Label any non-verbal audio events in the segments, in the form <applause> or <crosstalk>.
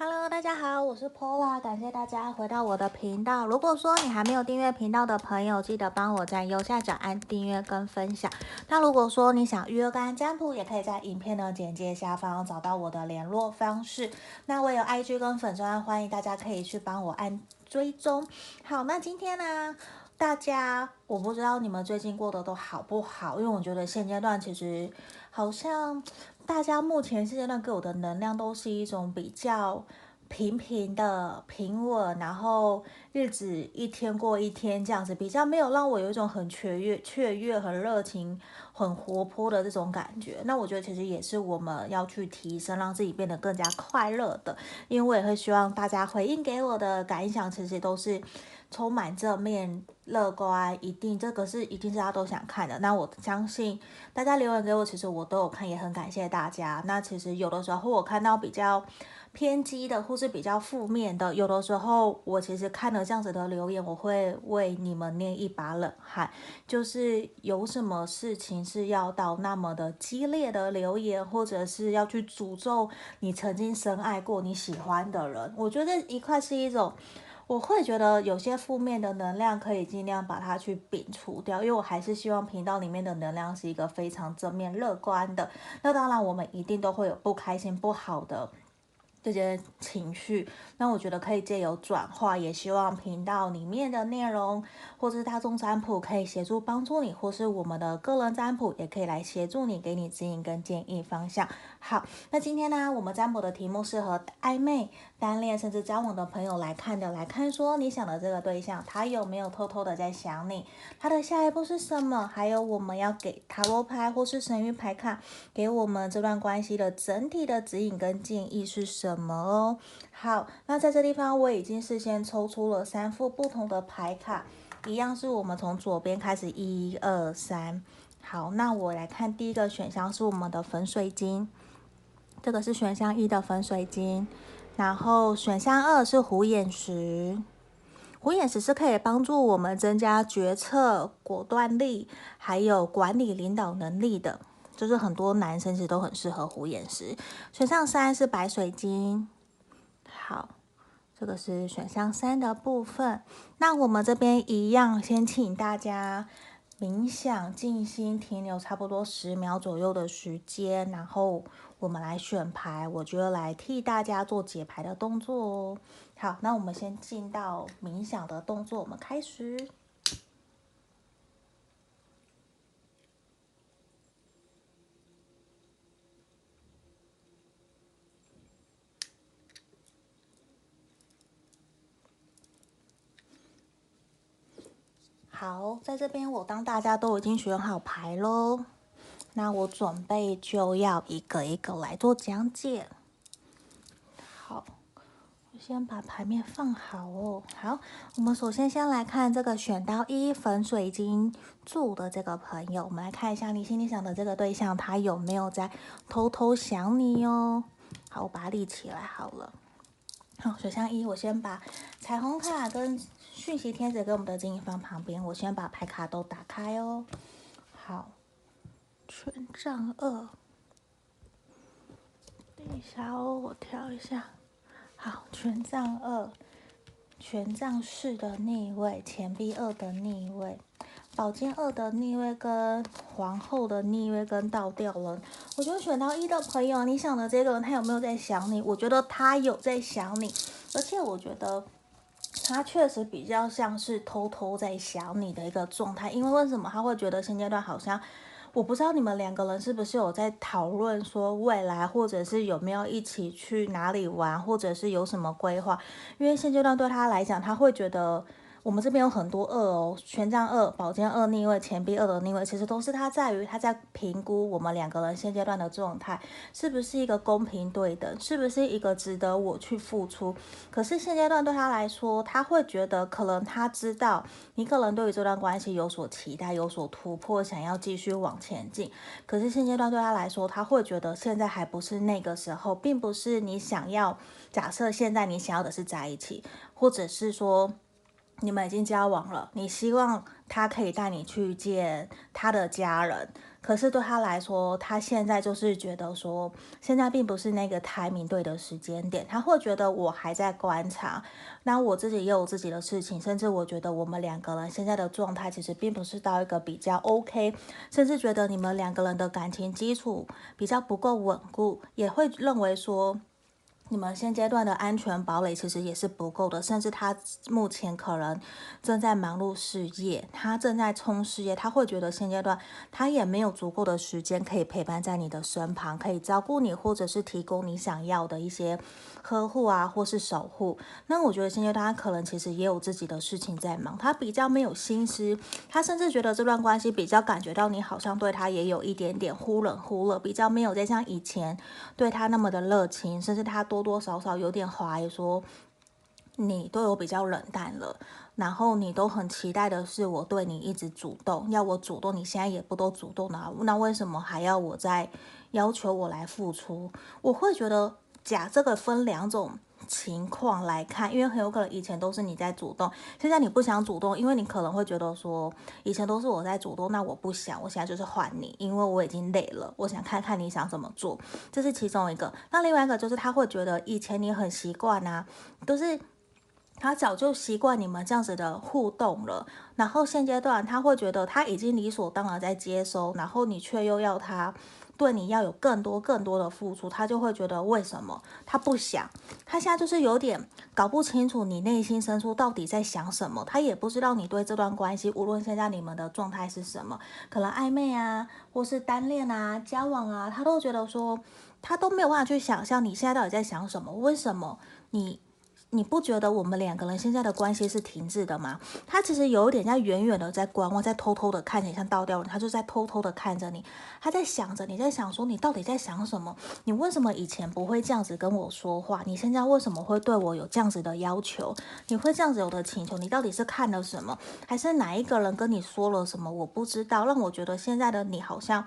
Hello，大家好，我是 Paula，感谢大家回到我的频道。如果说你还没有订阅频道的朋友，记得帮我在右下角按订阅跟分享。那如果说你想预约个案占卜，也可以在影片的简介下方找到我的联络方式。那我有 IG 跟粉专，欢迎大家可以去帮我按追踪。好，那今天呢，大家我不知道你们最近过得都好不好，因为我觉得现阶段其实好像。大家目前现阶段给我的能量都是一种比较平平的平稳，然后日子一天过一天这样子，比较没有让我有一种很雀跃、雀跃、很热情、很活泼的这种感觉。那我觉得其实也是我们要去提升，让自己变得更加快乐的。因为我也会希望大家回应给我的感想，其实都是。充满正面、乐观，一定这个是一定是大家都想看的。那我相信大家留言给我，其实我都有看，也很感谢大家。那其实有的时候我看到比较偏激的，或是比较负面的，有的时候我其实看了这样子的留言，我会为你们捏一把冷汗。就是有什么事情是要到那么的激烈的留言，或者是要去诅咒你曾经深爱过你喜欢的人？我觉得一块是一种。我会觉得有些负面的能量可以尽量把它去摒除掉，因为我还是希望频道里面的能量是一个非常正面乐观的。那当然，我们一定都会有不开心、不好的。这些情绪，那我觉得可以借由转化，也希望频道里面的内容，或是大众占卜可以协助帮助你，或是我们的个人占卜也可以来协助你，给你指引跟建议方向。好，那今天呢，我们占卜的题目是和暧昧、单恋甚至交往的朋友来看的，来看说你想的这个对象，他有没有偷偷的在想你，他的下一步是什么？还有我们要给塔罗牌或是神諭牌卡，给我们这段关系的整体的指引跟建议是？什么哦？好，那在这地方我已经事先抽出了三副不同的牌卡，一样是我们从左边开始，一二三。好，那我来看第一个选项是我们的粉水晶，这个是选项一的粉水晶，然后选项二是虎眼石，虎眼石是可以帮助我们增加决策果断力，还有管理领导能力的。就是很多男生其实都很适合虎眼石。选项三是白水晶，好，这个是选项三的部分。那我们这边一样，先请大家冥想、静心、停留差不多十秒左右的时间，然后我们来选牌。我觉得来替大家做解牌的动作哦。好，那我们先进到冥想的动作，我们开始。好，在这边我当大家都已经选好牌喽，那我准备就要一个一个来做讲解。好，我先把牌面放好哦。好，我们首先先来看这个选到一粉水晶柱的这个朋友，我们来看一下你心里想的这个对象，他有没有在偷偷想你哟？好，我把它立起来好了。好，选项一，我先把彩虹卡跟讯息贴纸跟我们的指引放旁边，我先把牌卡都打开哦。好，权杖二，等一下哦，我调一下。好，权杖二，权杖四的逆位，钱币二的逆位。宝剑二的逆位跟皇后的逆位跟倒吊人，我觉得选到一的朋友，你想的这个人他有没有在想你？我觉得他有在想你，而且我觉得他确实比较像是偷偷在想你的一个状态。因为为什么他会觉得现阶段好像，我不知道你们两个人是不是有在讨论说未来，或者是有没有一起去哪里玩，或者是有什么规划？因为现阶段对他来讲，他会觉得。我们这边有很多二哦，权杖二、宝剑二逆位、钱币二的逆位，其实都是他在于他在评估我们两个人现阶段的状态是不是一个公平对等，是不是一个值得我去付出。可是现阶段对他来说，他会觉得可能他知道你可能对于这段关系有所期待、有所突破，想要继续往前进。可是现阶段对他来说，他会觉得现在还不是那个时候，并不是你想要。假设现在你想要的是在一起，或者是说。你们已经交往了，你希望他可以带你去见他的家人，可是对他来说，他现在就是觉得说，现在并不是那个 timing 对的时间点。他会觉得我还在观察，那我自己也有自己的事情，甚至我觉得我们两个人现在的状态其实并不是到一个比较 OK，甚至觉得你们两个人的感情基础比较不够稳固，也会认为说。你们现阶段的安全堡垒其实也是不够的，甚至他目前可能正在忙碌事业，他正在冲事业，他会觉得现阶段他也没有足够的时间可以陪伴在你的身旁，可以照顾你，或者是提供你想要的一些呵护啊，或是守护。那我觉得现阶段他可能其实也有自己的事情在忙，他比较没有心思，他甚至觉得这段关系比较感觉到你好像对他也有一点点忽冷忽热，比较没有再像以前对他那么的热情，甚至他多。多多少少有点怀疑，说你对我比较冷淡了，然后你都很期待的是我对你一直主动，要我主动，你现在也不都主动了，那为什么还要我再要求我来付出？我会觉得假这个分两种。情况来看，因为很有可能以前都是你在主动，现在你不想主动，因为你可能会觉得说，以前都是我在主动，那我不想，我现在就是换你，因为我已经累了，我想看看你想怎么做，这是其中一个。那另外一个就是他会觉得以前你很习惯啊，都是他早就习惯你们这样子的互动了，然后现阶段他会觉得他已经理所当然在接收，然后你却又要他。对你要有更多更多的付出，他就会觉得为什么他不想？他现在就是有点搞不清楚你内心深处到底在想什么，他也不知道你对这段关系，无论现在你们的状态是什么，可能暧昧啊，或是单恋啊、交往啊，他都觉得说他都没有办法去想象你现在到底在想什么，为什么你？你不觉得我们两个人现在的关系是停滞的吗？他其实有点在远远的在观望，在偷偷的看你，像倒吊人，他就在偷偷的看着你，他在想着你在想说你到底在想什么？你为什么以前不会这样子跟我说话？你现在为什么会对我有这样子的要求？你会这样子有的请求？你到底是看了什么？还是哪一个人跟你说了什么？我不知道，让我觉得现在的你好像。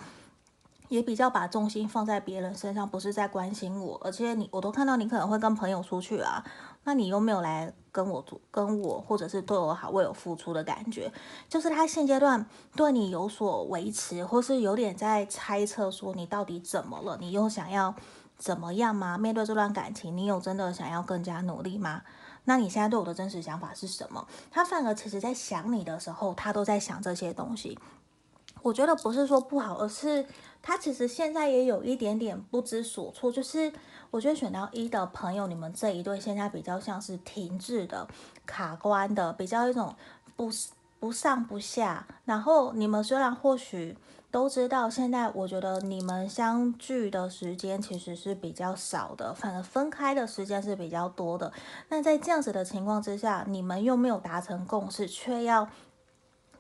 也比较把重心放在别人身上，不是在关心我，而且你我都看到你可能会跟朋友出去啊，那你又没有来跟我做跟我或者是对我好，为我付出的感觉，就是他现阶段对你有所维持，或是有点在猜测说你到底怎么了，你又想要怎么样吗？面对这段感情，你有真的想要更加努力吗？那你现在对我的真实想法是什么？他反而其实在想你的时候，他都在想这些东西。我觉得不是说不好，而是。他其实现在也有一点点不知所措，就是我觉得选到一的朋友，你们这一对现在比较像是停滞的、卡关的，比较一种不不上不下。然后你们虽然或许都知道，现在我觉得你们相聚的时间其实是比较少的，反而分开的时间是比较多的。那在这样子的情况之下，你们又没有达成共识，却要。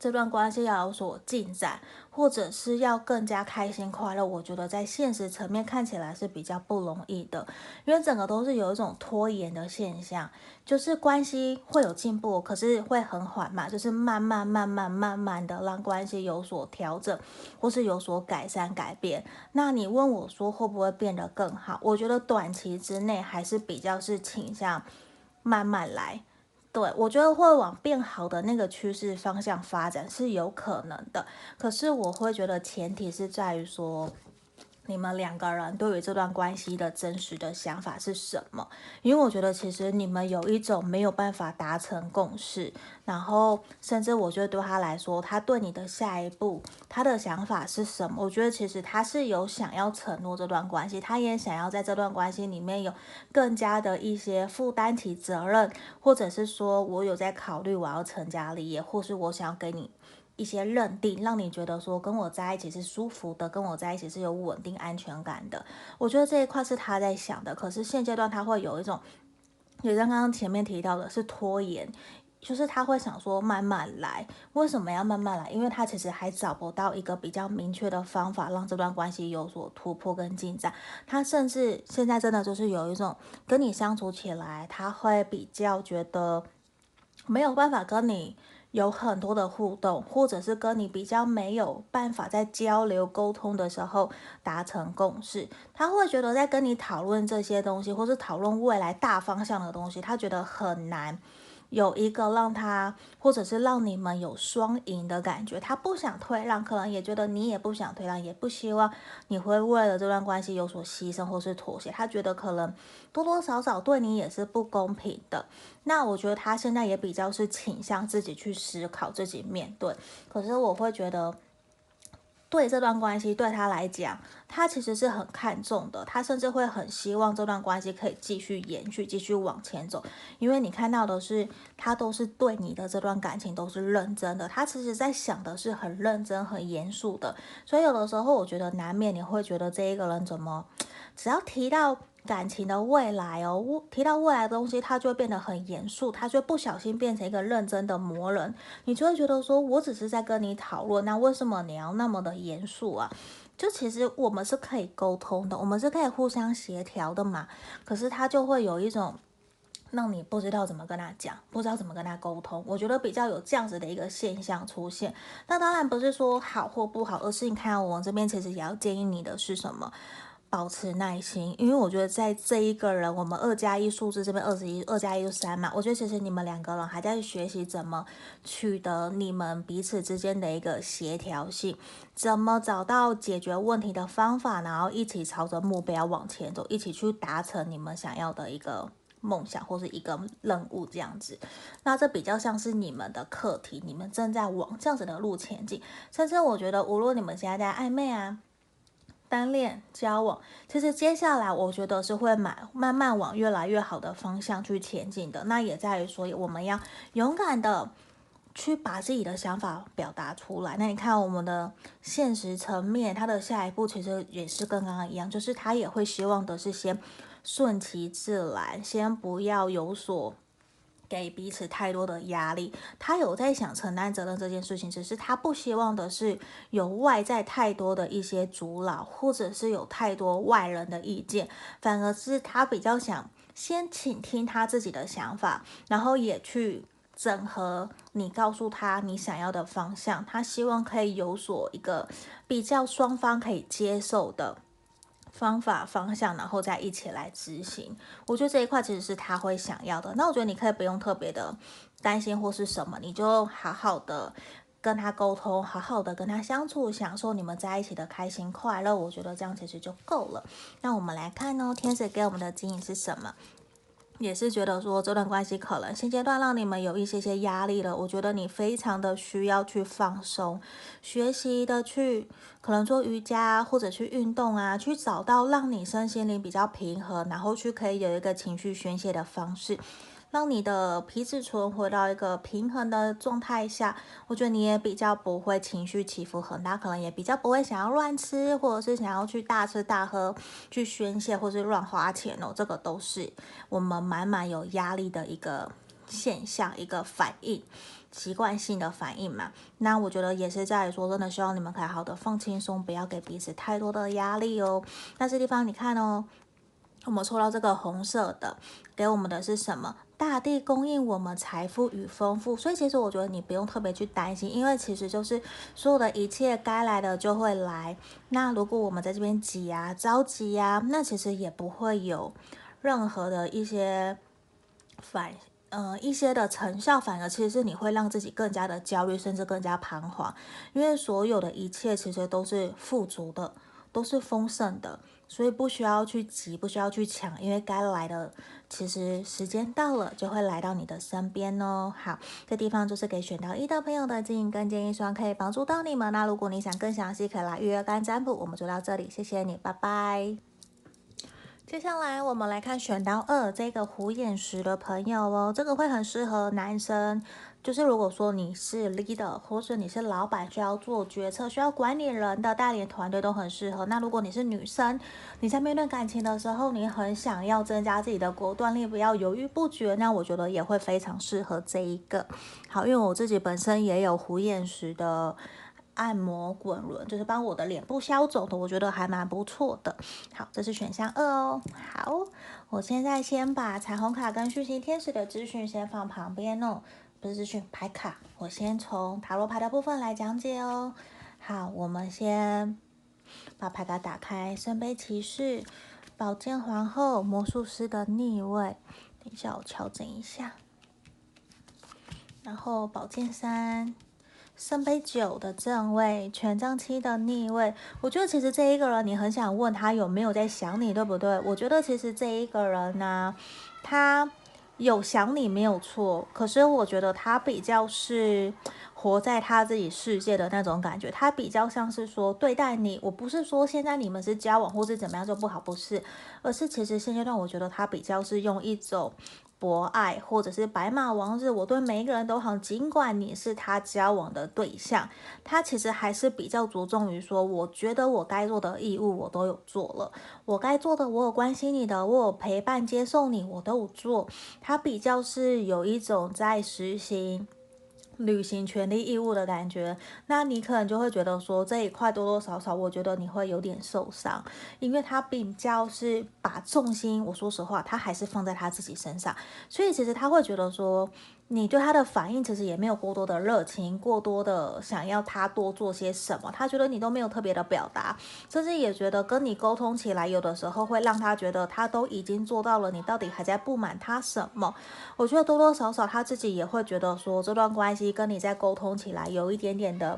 这段关系要有所进展，或者是要更加开心快乐，我觉得在现实层面看起来是比较不容易的，因为整个都是有一种拖延的现象，就是关系会有进步，可是会很缓慢，就是慢慢慢慢慢慢的让关系有所调整，或是有所改善改变。那你问我说会不会变得更好？我觉得短期之内还是比较是倾向慢慢来。对，我觉得会往变好的那个趋势方向发展是有可能的，可是我会觉得前提是在于说。你们两个人对于这段关系的真实的想法是什么？因为我觉得其实你们有一种没有办法达成共识，然后甚至我觉得对他来说，他对你的下一步他的想法是什么？我觉得其实他是有想要承诺这段关系，他也想要在这段关系里面有更加的一些负担起责任，或者是说我有在考虑我要成家立业，或是我想要给你。一些认定，让你觉得说跟我在一起是舒服的，跟我在一起是有稳定安全感的。我觉得这一块是他在想的，可是现阶段他会有一种，也像刚刚前面提到的是拖延，就是他会想说慢慢来。为什么要慢慢来？因为他其实还找不到一个比较明确的方法让这段关系有所突破跟进展。他甚至现在真的就是有一种跟你相处起来，他会比较觉得没有办法跟你。有很多的互动，或者是跟你比较没有办法在交流沟通的时候达成共识，他会觉得在跟你讨论这些东西，或是讨论未来大方向的东西，他觉得很难有一个让他，或者是让你们有双赢的感觉。他不想退让，可能也觉得你也不想退让，也不希望你会为了这段关系有所牺牲或是妥协。他觉得可能多多少少对你也是不公平的。那我觉得他现在也比较是倾向自己去思考、自己面对。可是我会觉得。对这段关系对他来讲，他其实是很看重的，他甚至会很希望这段关系可以继续延续，继续往前走。因为你看到的是，他都是对你的这段感情都是认真的，他其实在想的是很认真、很严肃的。所以有的时候，我觉得难免你会觉得这一个人怎么，只要提到。感情的未来哦，提到未来的东西，他就会变得很严肃，他就不小心变成一个认真的魔人，你就会觉得说，我只是在跟你讨论，那为什么你要那么的严肃啊？就其实我们是可以沟通的，我们是可以互相协调的嘛。可是他就会有一种让你不知道怎么跟他讲，不知道怎么跟他沟通。我觉得比较有这样子的一个现象出现。那当然不是说好或不好，而是你看我这边其实也要建议你的是什么？保持耐心，因为我觉得在这一个人，我们二加一数字这边二十一，二加一就三嘛。我觉得其实你们两个人还在学习怎么取得你们彼此之间的一个协调性，怎么找到解决问题的方法，然后一起朝着目标往前走，一起去达成你们想要的一个梦想或是一个任务这样子。那这比较像是你们的课题，你们正在往这样子的路前进。甚至我觉得，无论你们现在在暧昧啊。单恋交往，其实接下来我觉得是会慢慢慢往越来越好的方向去前进的。那也在于说，我们要勇敢的去把自己的想法表达出来。那你看我们的现实层面，他的下一步其实也是跟刚刚一样，就是他也会希望的是先顺其自然，先不要有所。给彼此太多的压力，他有在想承担责任这件事情，只是他不希望的是有外在太多的一些阻挠，或者是有太多外人的意见，反而是他比较想先倾听他自己的想法，然后也去整合你告诉他你想要的方向，他希望可以有所一个比较双方可以接受的。方法方向，然后再一起来执行。我觉得这一块其实是他会想要的。那我觉得你可以不用特别的担心或是什么，你就好好的跟他沟通，好好的跟他相处，享受你们在一起的开心快乐。我觉得这样其实就够了。那我们来看哦，天使给我们的指引是什么？也是觉得说这段关系可能现阶段让你们有一些些压力了，我觉得你非常的需要去放松，学习的去可能做瑜伽或者去运动啊，去找到让你身心灵比较平和，然后去可以有一个情绪宣泄的方式。让你的皮质醇回到一个平衡的状态下，我觉得你也比较不会情绪起伏很大，可能也比较不会想要乱吃，或者是想要去大吃大喝去宣泄，或是乱花钱哦。这个都是我们满满有压力的一个现象，一个反应，习惯性的反应嘛。那我觉得也是在说，真的希望你们可以好的放轻松，不要给彼此太多的压力哦。那这地方你看哦，我们抽到这个红色的，给我们的是什么？大地供应我们财富与丰富，所以其实我觉得你不用特别去担心，因为其实就是所有的一切该来的就会来。那如果我们在这边挤啊、着急啊，那其实也不会有任何的一些反呃一些的成效，反而其实是你会让自己更加的焦虑，甚至更加彷徨，因为所有的一切其实都是富足的，都是丰盛的。所以不需要去急，不需要去抢，因为该来的，其实时间到了就会来到你的身边哦。好，这地方就是给选到一的朋友的指引跟建议，希望可以帮助到你们。那如果你想更详细，可以来预约干占卜。我们就到这里，谢谢你，拜拜。接下来我们来看选到二这个虎眼石的朋友哦，这个会很适合男生。就是如果说你是 leader，或者你是老板，需要做决策、需要管理人的带领团队都很适合。那如果你是女生，你在面对感情的时候，你很想要增加自己的果断力，不要犹豫不决，那我觉得也会非常适合这一个。好，因为我自己本身也有虎眼石的按摩滚轮，就是帮我的脸部消肿的，我觉得还蛮不错的。好，这是选项二哦。好，我现在先把彩虹卡跟讯息天使的资讯先放旁边哦。不是资讯牌卡，我先从塔罗牌的部分来讲解哦。好，我们先把牌卡打开，圣杯骑士、宝剑皇后、魔术师的逆位。等一下，我调整一下。然后宝剑三。圣杯九的正位，权杖七的逆位，我觉得其实这一个人，你很想问他有没有在想你，对不对？我觉得其实这一个人呢、他有想你没有错，可是我觉得他比较是活在他自己世界的那种感觉，他比较像是说对待你，我不是说现在你们是交往或是怎么样就不好，不是，而是其实现阶段我觉得他比较是用一种。博爱，或者是白马王子，我对每一个人都好。尽管你是他交往的对象，他其实还是比较着重于说，我觉得我该做的义务我都有做了，我该做的我有关心你的，我有陪伴接受你，我都有做。他比较是有一种在实行。履行权利义务的感觉，那你可能就会觉得说这一块多多少少，我觉得你会有点受伤，因为他比较是把重心，我说实话，他还是放在他自己身上，所以其实他会觉得说。你对他的反应其实也没有过多的热情，过多的想要他多做些什么，他觉得你都没有特别的表达，甚至也觉得跟你沟通起来，有的时候会让他觉得他都已经做到了，你到底还在不满他什么？我觉得多多少少他自己也会觉得说，这段关系跟你在沟通起来有一点点的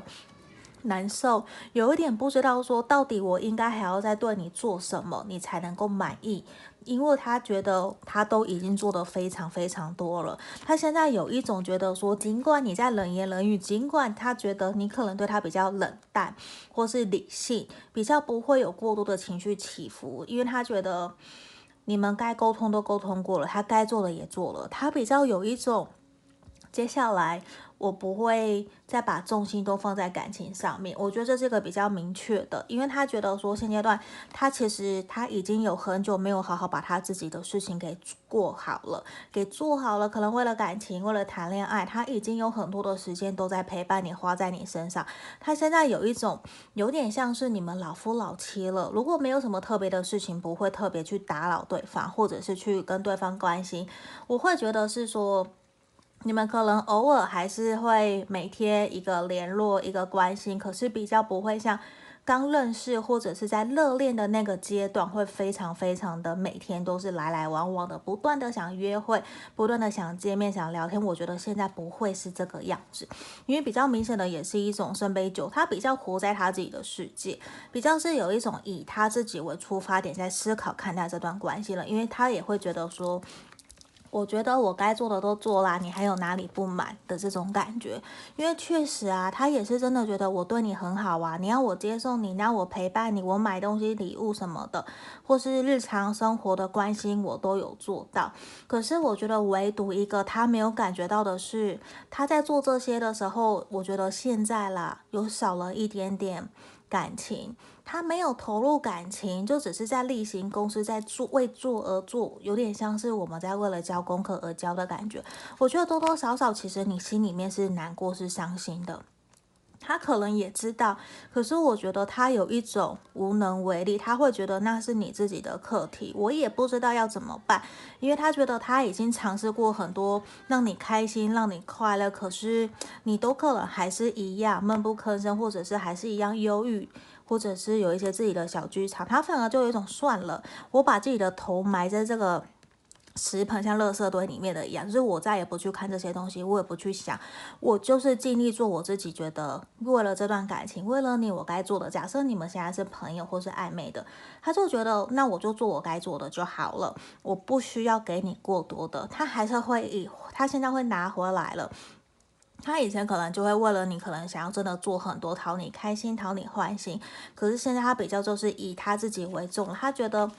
难受，有一点不知道说到底我应该还要再对你做什么，你才能够满意。因为他觉得他都已经做得非常非常多了，他现在有一种觉得说，尽管你在冷言冷语，尽管他觉得你可能对他比较冷淡，或是理性，比较不会有过多的情绪起伏，因为他觉得你们该沟通都沟通过了，他该做的也做了，他比较有一种接下来。我不会再把重心都放在感情上面，我觉得这是个比较明确的，因为他觉得说现阶段他其实他已经有很久没有好好把他自己的事情给过好了，给做好了，可能为了感情，为了谈恋爱，他已经有很多的时间都在陪伴你，花在你身上。他现在有一种有点像是你们老夫老妻了，如果没有什么特别的事情，不会特别去打扰对方，或者是去跟对方关心，我会觉得是说。你们可能偶尔还是会每天一个联络，一个关心，可是比较不会像刚认识或者是在热恋的那个阶段，会非常非常的每天都是来来往往的，不断的想约会，不断的想见面，想聊天。我觉得现在不会是这个样子，因为比较明显的也是一种圣杯九，他比较活在他自己的世界，比较是有一种以他自己为出发点在思考看待这段关系了，因为他也会觉得说。我觉得我该做的都做啦，你还有哪里不满的这种感觉？因为确实啊，他也是真的觉得我对你很好啊，你要我接受你，你要我陪伴你，我买东西、礼物什么的，或是日常生活的关心，我都有做到。可是我觉得唯独一个他没有感觉到的是，他在做这些的时候，我觉得现在啦，有少了一点点。感情，他没有投入感情，就只是在例行公司，在做为做而做，有点像是我们在为了交功课而交的感觉。我觉得多多少少，其实你心里面是难过、是伤心的。他可能也知道，可是我觉得他有一种无能为力，他会觉得那是你自己的课题，我也不知道要怎么办，因为他觉得他已经尝试过很多让你开心、让你快乐，可是你都可能还是一样闷不吭声，或者是还是一样忧郁，或者是有一些自己的小剧场，他反而就有一种算了，我把自己的头埋在这个。石盆像垃圾堆里面的一样，就是我再也不去看这些东西，我也不去想，我就是尽力做我自己觉得为了这段感情，为了你我该做的。假设你们现在是朋友或是暧昧的，他就觉得那我就做我该做的就好了，我不需要给你过多的。他还是会以他现在会拿回来了，他以前可能就会为了你，可能想要真的做很多讨你开心、讨你欢心，可是现在他比较就是以他自己为重，他觉得。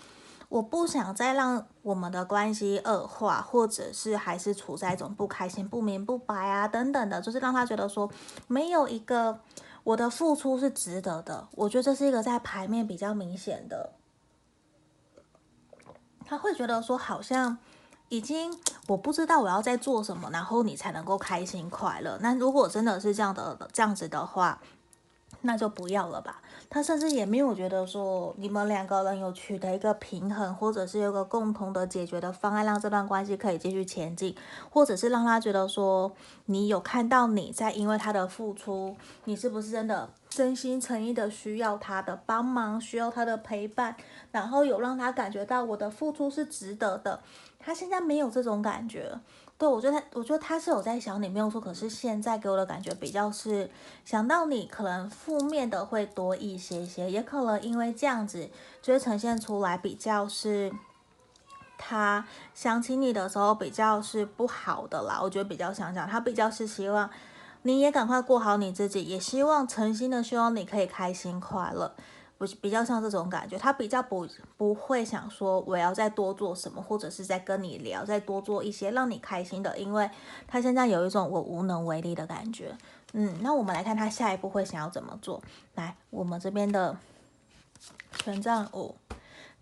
我不想再让我们的关系恶化，或者是还是处在一种不开心、不明不白啊等等的，就是让他觉得说没有一个我的付出是值得的。我觉得这是一个在牌面比较明显的，他会觉得说好像已经 <tsk> 我不知道我要在做什么，然后你才能够开心快乐。那如果真的是这样的这样子的话，那就不要了吧。他甚至也没有觉得说你们两个人有取得一个平衡，或者是有个共同的解决的方案，让这段关系可以继续前进，或者是让他觉得说你有看到你在因为他的付出，你是不是真的真心诚意的需要他的帮忙，需要他的陪伴，然后有让他感觉到我的付出是值得的。他现在没有这种感觉。对，我觉得他，我觉得他是有在想你没有错，可是现在给我的感觉比较是想到你可能负面的会多一些些，也可能因为这样子就会呈现出来比较是他想起你的时候比较是不好的啦。我觉得比较想想，他比较是希望你也赶快过好你自己，也希望诚心的希望你可以开心快乐。不比较像这种感觉，他比较不不会想说我要再多做什么，或者是再跟你聊，再多做一些让你开心的，因为他现在有一种我无能为力的感觉。嗯，那我们来看他下一步会想要怎么做。来，我们这边的权杖五、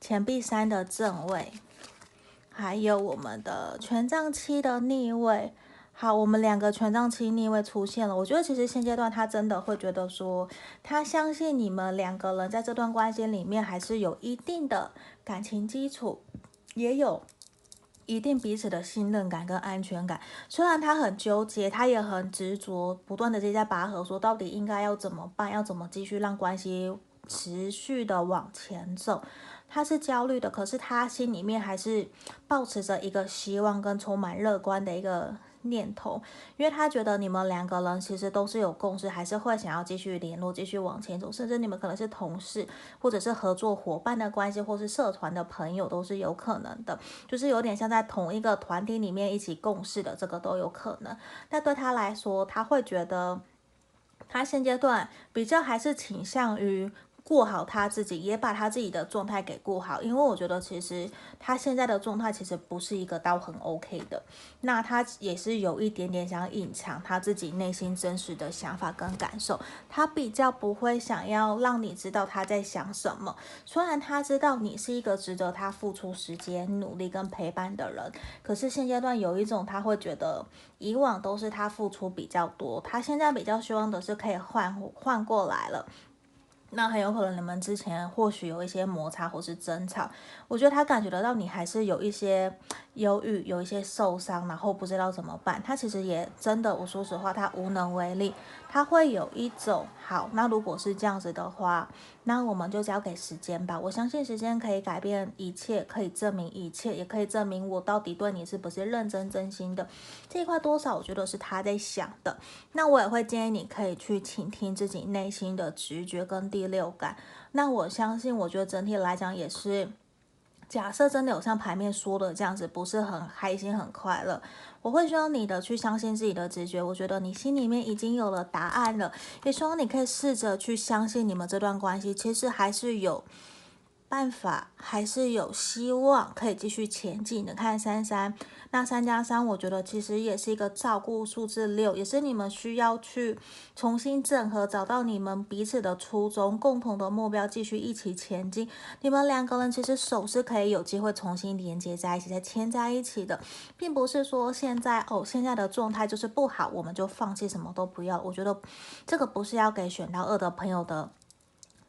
钱币三的正位，还有我们的权杖七的逆位。好，我们两个权杖七逆位出现了。我觉得其实现阶段他真的会觉得说，他相信你们两个人在这段关系里面还是有一定的感情基础，也有一定彼此的信任感跟安全感。虽然他很纠结，他也很执着，不断的在拔河，说到底应该要怎么办，要怎么继续让关系持续的往前走。他是焦虑的，可是他心里面还是抱持着一个希望跟充满乐观的一个。念头，因为他觉得你们两个人其实都是有共识，还是会想要继续联络，继续往前走，甚至你们可能是同事，或者是合作伙伴的关系，或是社团的朋友都是有可能的，就是有点像在同一个团体里面一起共事的，这个都有可能。那对他来说，他会觉得他现阶段比较还是倾向于。过好他自己，也把他自己的状态给过好，因为我觉得其实他现在的状态其实不是一个到很 OK 的，那他也是有一点点想隐藏他自己内心真实的想法跟感受，他比较不会想要让你知道他在想什么。虽然他知道你是一个值得他付出时间、努力跟陪伴的人，可是现阶段有一种他会觉得以往都是他付出比较多，他现在比较希望的是可以换换过来了。那很有可能你们之前或许有一些摩擦或是争吵，我觉得他感觉得到你还是有一些忧郁，有一些受伤，然后不知道怎么办。他其实也真的，我说实话，他无能为力。他会有一种好，那如果是这样子的话，那我们就交给时间吧。我相信时间可以改变一切，可以证明一切，也可以证明我到底对你是不是认真真心的。这一块多少，我觉得是他在想的。那我也会建议你可以去倾听自己内心的直觉跟第六感。那我相信，我觉得整体来讲也是。假设真的有像牌面说的这样子，不是很开心、很快乐，我会希望你的去相信自己的直觉。我觉得你心里面已经有了答案了，也希望你可以试着去相信你们这段关系其实还是有。办法还是有希望可以继续前进的。看三三，那三加三，我觉得其实也是一个照顾数字六，也是你们需要去重新整合，找到你们彼此的初衷、共同的目标，继续一起前进。你们两个人其实手是可以有机会重新连接在一起，再牵在一起的，并不是说现在哦，现在的状态就是不好，我们就放弃什么都不要。我觉得这个不是要给选到二的朋友的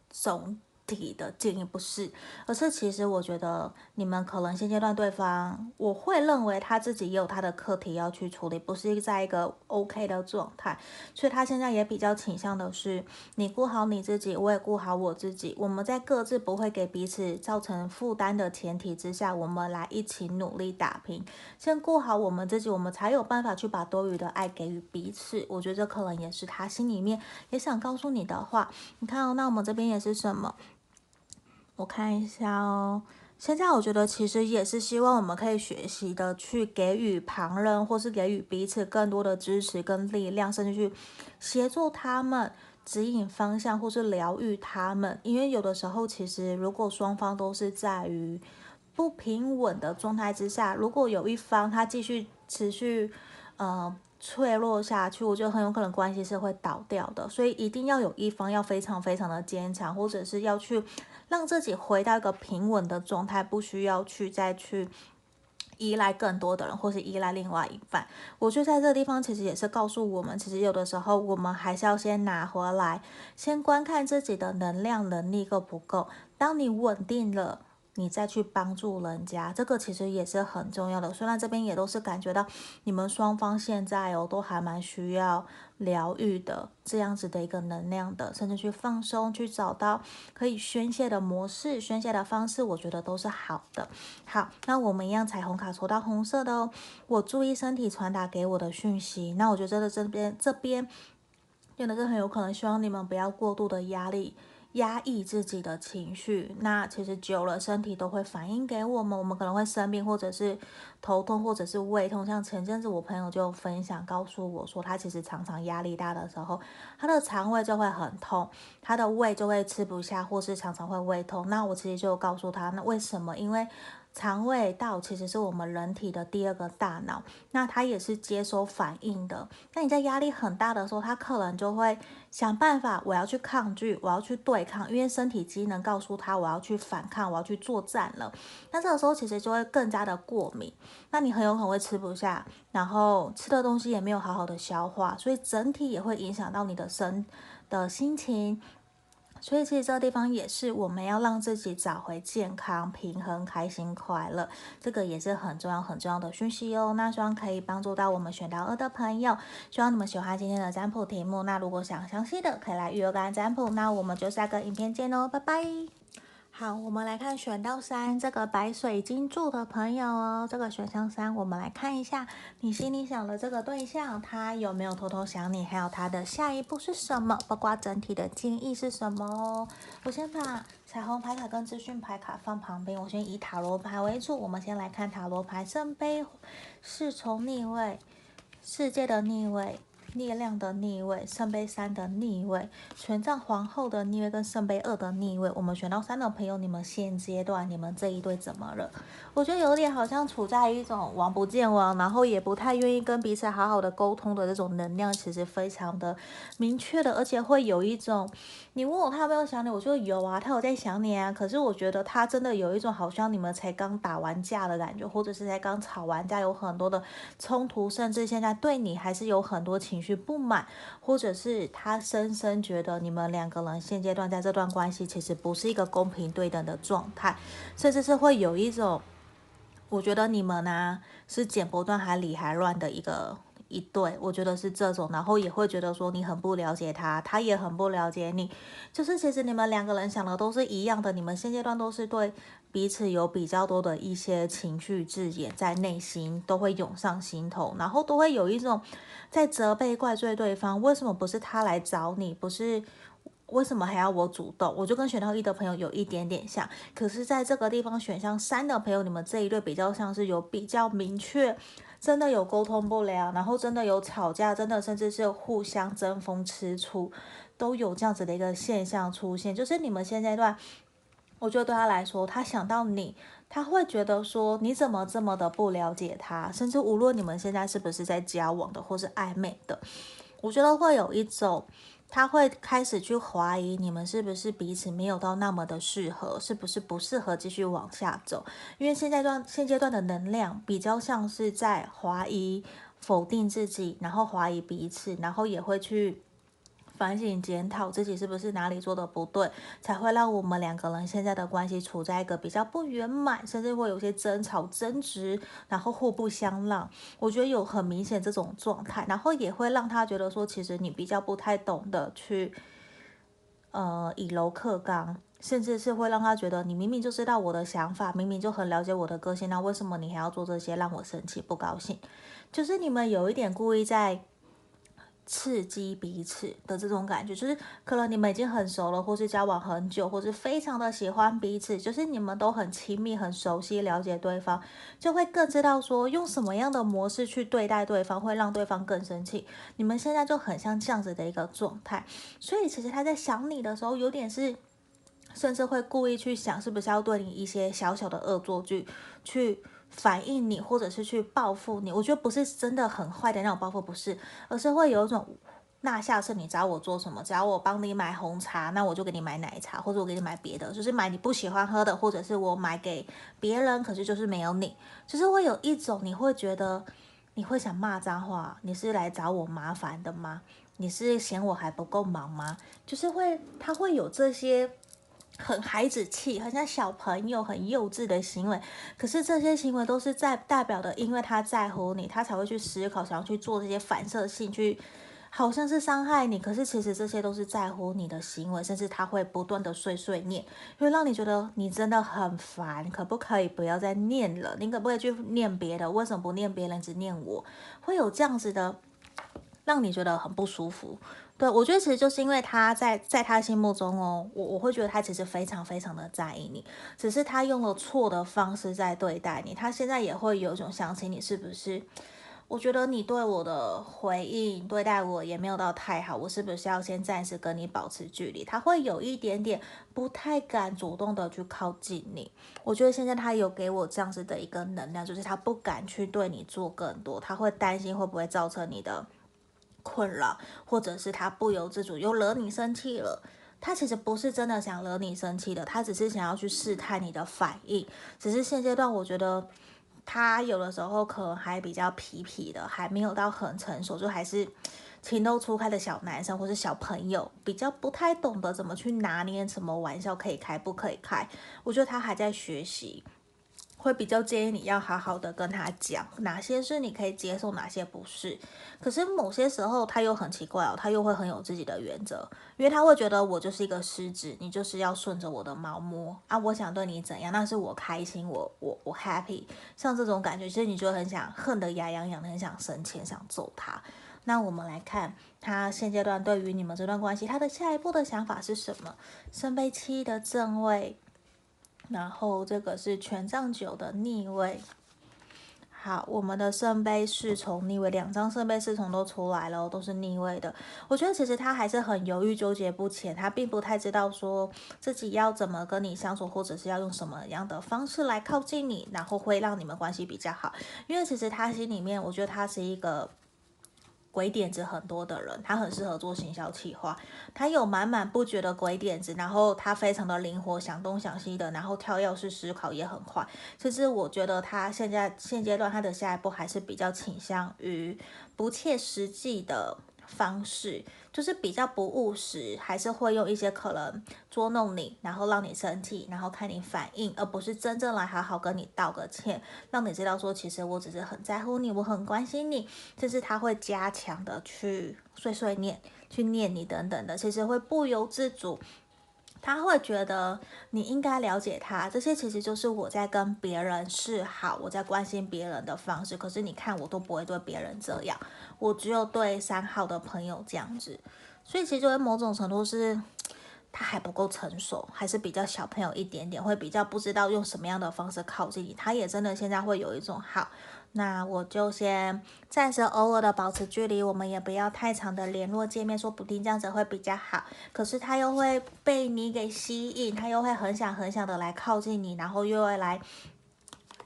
总。体的建议不是，而是其实我觉得你们可能现阶段对方，我会认为他自己也有他的课题要去处理，不是在一个 OK 的状态，所以他现在也比较倾向的是你顾好你自己，我也顾好我自己，我们在各自不会给彼此造成负担的前提之下，我们来一起努力打拼，先顾好我们自己，我们才有办法去把多余的爱给予彼此。我觉得这可能也是他心里面也想告诉你的话。你看哦，那我们这边也是什么？我看一下哦，现在我觉得其实也是希望我们可以学习的去给予旁人，或是给予彼此更多的支持跟力量，甚至去协助他们指引方向，或是疗愈他们。因为有的时候，其实如果双方都是在于不平稳的状态之下，如果有一方他继续持续，呃。脆弱下去，我觉得很有可能关系是会倒掉的，所以一定要有一方要非常非常的坚强，或者是要去让自己回到一个平稳的状态，不需要去再去依赖更多的人，或是依赖另外一半。我觉在这个地方其实也是告诉我们，其实有的时候我们还是要先拿回来，先观看自己的能量能力够不够。当你稳定了。你再去帮助人家，这个其实也是很重要的。虽然这边也都是感觉到你们双方现在哦都还蛮需要疗愈的这样子的一个能量的，甚至去放松，去找到可以宣泄的模式、宣泄的方式，我觉得都是好的。好，那我们一样彩虹卡抽到红色的哦，我注意身体传达给我的讯息。那我觉得这边这边真的是很有可能希望你们不要过度的压力。压抑自己的情绪，那其实久了，身体都会反映给我们，我们可能会生病，或者是头痛，或者是胃痛。像前阵子我朋友就分享，告诉我说，他其实常常压力大的时候，他的肠胃就会很痛，他的胃就会吃不下，或是常常会胃痛。那我其实就告诉他，那为什么？因为肠胃道其实是我们人体的第二个大脑，那它也是接收反应的。那你在压力很大的时候，它可能就会想办法，我要去抗拒，我要去对抗，因为身体机能告诉他我要去反抗，我要去作战了。那这个时候其实就会更加的过敏，那你很有可能会吃不下，然后吃的东西也没有好好的消化，所以整体也会影响到你的身的心情。所以其实这个地方也是我们要让自己找回健康、平衡、开心、快乐，这个也是很重要、很重要的讯息哦。那希望可以帮助到我们选到二的朋友，希望你们喜欢今天的占卜题目。那如果想详细的，可以来预约个占卜。那我们就下个影片见喽，拜拜。好，我们来看选到三这个白水晶柱的朋友哦，这个选项三，我们来看一下你心里想的这个对象，他有没有偷偷想你，还有他的下一步是什么，包括整体的建议是什么哦。我先把彩虹牌卡跟资讯牌卡放旁边，我先以塔罗牌为主。我们先来看塔罗牌，圣杯侍从逆位，世界的逆位。力量的逆位，圣杯三的逆位，权杖皇后的逆位跟圣杯二的逆位，我们选到三的朋友，你们现阶段你们这一对怎么了？我觉得有点好像处在一种王不见王，然后也不太愿意跟彼此好好的沟通的这种能量，其实非常的明确的，而且会有一种，你问我他有没有想你，我说有啊，他有在想你啊，可是我觉得他真的有一种好像你们才刚打完架的感觉，或者是才刚吵完架，有很多的冲突，甚至现在对你还是有很多情绪。不满，或者是他深深觉得你们两个人现阶段在这段关系其实不是一个公平对等的状态，甚至是会有一种，我觉得你们呢、啊、是剪不断还理还乱的一个一对，我觉得是这种，然后也会觉得说你很不了解他，他也很不了解你，就是其实你们两个人想的都是一样的，你们现阶段都是对。彼此有比较多的一些情绪字眼在内心都会涌上心头，然后都会有一种在责备、怪罪对方，为什么不是他来找你，不是为什么还要我主动？我就跟选到一的朋友有一点点像，可是在这个地方选项三的朋友，你们这一对比较像是有比较明确，真的有沟通不良，然后真的有吵架，真的甚至是互相争风吃醋，都有这样子的一个现象出现，就是你们现阶段。我觉得对他来说，他想到你，他会觉得说你怎么这么的不了解他，甚至无论你们现在是不是在交往的或是暧昧的，我觉得会有一种，他会开始去怀疑你们是不是彼此没有到那么的适合，是不是不适合继续往下走，因为现在段现阶段的能量比较像是在怀疑、否定自己，然后怀疑彼此，然后也会去。反省检讨自己是不是哪里做的不对，才会让我们两个人现在的关系处在一个比较不圆满，甚至会有些争吵、争执，然后互不相让。我觉得有很明显这种状态，然后也会让他觉得说，其实你比较不太懂得去，呃，以柔克刚，甚至是会让他觉得你明明就知道我的想法，明明就很了解我的个性，那为什么你还要做这些让我生气、不高兴？就是你们有一点故意在。刺激彼此的这种感觉，就是可能你们已经很熟了，或是交往很久，或是非常的喜欢彼此，就是你们都很亲密、很熟悉、了解对方，就会更知道说用什么样的模式去对待对方，会让对方更生气。你们现在就很像这样子的一个状态，所以其实他在想你的时候，有点是，甚至会故意去想，是不是要对你一些小小的恶作剧去。反映你，或者是去报复你，我觉得不是真的很坏的那种报复，不是，而是会有一种，那下次你找我做什么？只要我帮你买红茶，那我就给你买奶茶，或者我给你买别的，就是买你不喜欢喝的，或者是我买给别人，可是就是没有你，就是会有一种，你会觉得你会想骂脏话，你是来找我麻烦的吗？你是嫌我还不够忙吗？就是会，他会有这些。很孩子气，很像小朋友，很幼稚的行为。可是这些行为都是在代表的，因为他在乎你，他才会去思考，想要去做这些反射性去。好像是伤害你，可是其实这些都是在乎你的行为，甚至他会不断的碎碎念，会让你觉得你真的很烦，可不可以不要再念了？你可不可以去念别的？为什么不念别人，只念我？会有这样子的，让你觉得很不舒服。对，我觉得其实就是因为他在在他心目中哦，我我会觉得他其实非常非常的在意你，只是他用了错的方式在对待你，他现在也会有一种想起你是不是？我觉得你对我的回应对待我也没有到太好，我是不是要先暂时跟你保持距离？他会有一点点不太敢主动的去靠近你。我觉得现在他有给我这样子的一个能量，就是他不敢去对你做更多，他会担心会不会造成你的困扰，或者是他不由自主又惹你生气了。他其实不是真的想惹你生气的，他只是想要去试探你的反应。只是现阶段我觉得。他有的时候可能还比较皮皮的，还没有到很成熟，就还是情窦初开的小男生或是小朋友，比较不太懂得怎么去拿捏什么玩笑可以开不可以开。我觉得他还在学习。会比较建议你要好好的跟他讲哪些是你可以接受，哪些不是。可是某些时候他又很奇怪哦，他又会很有自己的原则，因为他会觉得我就是一个狮子，你就是要顺着我的毛摸啊。我想对你怎样，那是我开心，我我我 happy。像这种感觉，其实你就很想恨得牙痒痒的，很想生气，想揍他。那我们来看他现阶段对于你们这段关系，他的下一步的想法是什么？圣杯七的正位。然后这个是权杖九的逆位，好，我们的圣杯侍从逆位，两张圣杯侍从都出来了，都是逆位的。我觉得其实他还是很犹豫纠结不前，他并不太知道说自己要怎么跟你相处，或者是要用什么样的方式来靠近你，然后会让你们关系比较好。因为其实他心里面，我觉得他是一个。鬼点子很多的人，他很适合做行销企划。他有满满不绝的鬼点子，然后他非常的灵活，想东想西的，然后跳跃式思考也很快。其实我觉得他现在现阶段他的下一步还是比较倾向于不切实际的。方式就是比较不务实，还是会用一些可能捉弄你，然后让你生气，然后看你反应，而不是真正来好好跟你道个歉，让你知道说其实我只是很在乎你，我很关心你。甚至他会加强的去碎碎念，去念你等等的，其实会不由自主。他会觉得你应该了解他，这些其实就是我在跟别人示好，我在关心别人的方式。可是你看，我都不会对别人这样，我只有对三号的朋友这样子。所以其实就某种程度是，他还不够成熟，还是比较小朋友一点点，会比较不知道用什么样的方式靠近你。他也真的现在会有一种好。那我就先暂时偶尔的保持距离，我们也不要太长的联络见面，说不定这样子会比较好。可是他又会被你给吸引，他又会很想很想的来靠近你，然后又会来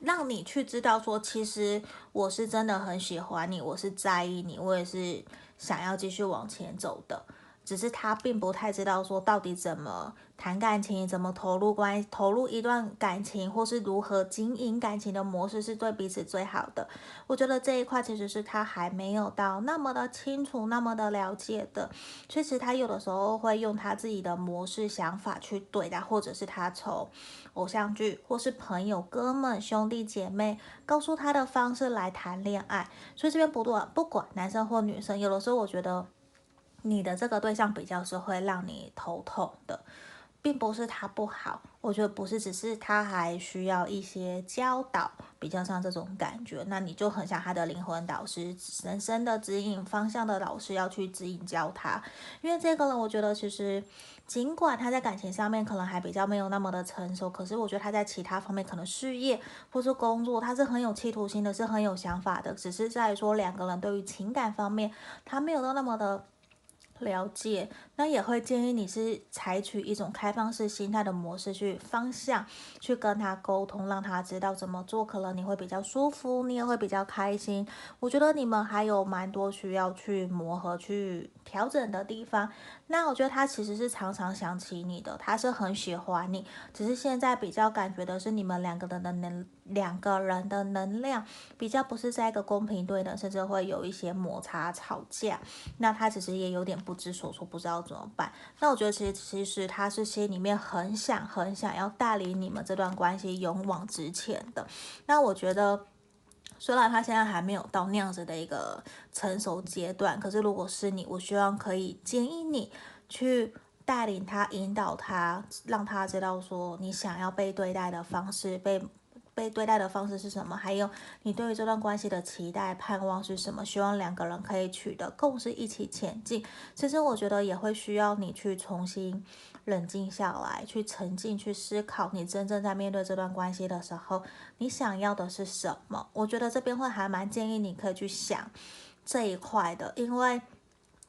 让你去知道说，其实我是真的很喜欢你，我是在意你，我也是想要继续往前走的。只是他并不太知道说到底怎么谈感情，怎么投入关，投入一段感情，或是如何经营感情的模式是对彼此最好的。我觉得这一块其实是他还没有到那么的清楚，那么的了解的。确实，他有的时候会用他自己的模式、想法去对待，或者是他从偶像剧，或是朋友、哥们、兄弟姐妹告诉他的方式来谈恋爱。所以这边不断不管男生或女生，有的时候我觉得。你的这个对象比较是会让你头痛的，并不是他不好，我觉得不是，只是他还需要一些教导，比较像这种感觉。那你就很像他的灵魂导师、人生的指引方向的老师，要去指引教他。因为这个人，我觉得其实尽管他在感情上面可能还比较没有那么的成熟，可是我觉得他在其他方面，可能事业或是工作，他是很有企图心的，是很有想法的。只是在说两个人对于情感方面，他没有到那么的。了解，那也会建议你是采取一种开放式心态的模式去方向，去跟他沟通，让他知道怎么做，可能你会比较舒服，你也会比较开心。我觉得你们还有蛮多需要去磨合、去调整的地方。那我觉得他其实是常常想起你的，他是很喜欢你，只是现在比较感觉的是你们两个人的能两个人的能量比较不是在一个公平对等，甚至会有一些摩擦吵架。那他其实也有点不知所措，不知道怎么办。那我觉得其实其实他是心里面很想很想要带领你们这段关系勇往直前的。那我觉得，虽然他现在还没有到那样子的一个成熟阶段，可是如果是你，我希望可以建议你去带领他、引导他，让他知道说你想要被对待的方式被。被对待的方式是什么？还有你对于这段关系的期待、盼望是什么？希望两个人可以取得共识，一起前进。其实我觉得也会需要你去重新冷静下来，去沉浸、去思考，你真正在面对这段关系的时候，你想要的是什么？我觉得这边会还蛮建议你可以去想这一块的，因为。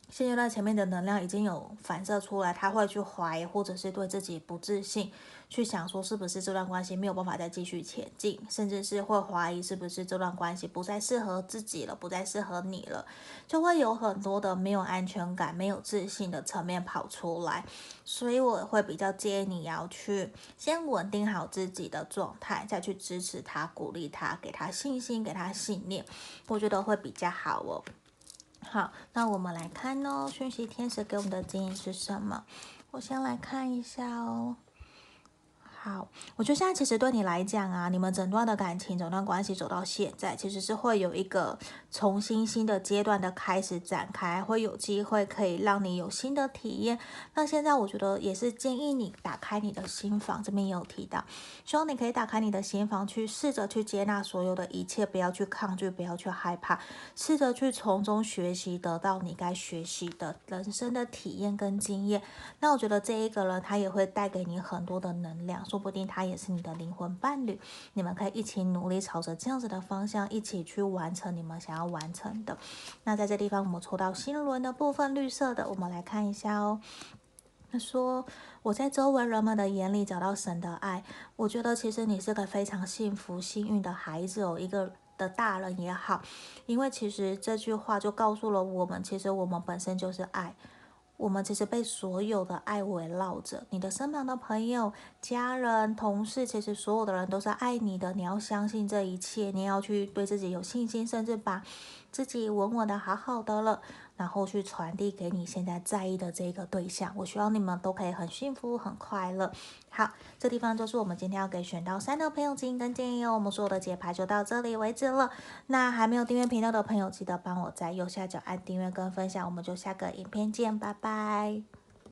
现阶段前面的能量已经有反射出来，他会去怀疑，或者是对自己不自信，去想说是不是这段关系没有办法再继续前进，甚至是会怀疑是不是这段关系不再适合自己了，不再适合你了，就会有很多的没有安全感、没有自信的层面跑出来。所以我会比较建议你要去先稳定好自己的状态，再去支持他、鼓励他、给他信心、给他信念，我觉得会比较好哦。好，那我们来看哦，讯息天使给我们的建议是什么？我先来看一下哦。好，我觉得现在其实对你来讲啊，你们整段的感情、整段关系走到现在，其实是会有一个重新新的阶段的开始展开，会有机会可以让你有新的体验。那现在我觉得也是建议你打开你的心房，这边也有提到，希望你可以打开你的心房，去试着去接纳所有的一切，不要去抗拒，不要去害怕，试着去从中学习，得到你该学习的人生的体验跟经验。那我觉得这一个人他也会带给你很多的能量。说不定他也是你的灵魂伴侣，你们可以一起努力，朝着这样子的方向一起去完成你们想要完成的。那在这地方，我们抽到新轮的部分，绿色的，我们来看一下哦。他说：“我在周围人们的眼里找到神的爱，我觉得其实你是个非常幸福、幸运的孩子哦，一个的大人也好，因为其实这句话就告诉了我们，其实我们本身就是爱。”我们其实被所有的爱围绕着，你的身旁的朋友、家人、同事，其实所有的人都是爱你的。你要相信这一切，你要去对自己有信心，甚至把自己稳稳的好好的了。然后去传递给你现在在意的这个对象，我希望你们都可以很幸福、很快乐。好，这地方就是我们今天要给选到三的朋友指引跟建议哦。我们所有的解牌就到这里为止了。那还没有订阅频道的朋友，记得帮我在右下角按订阅跟分享。我们就下个影片见，拜拜。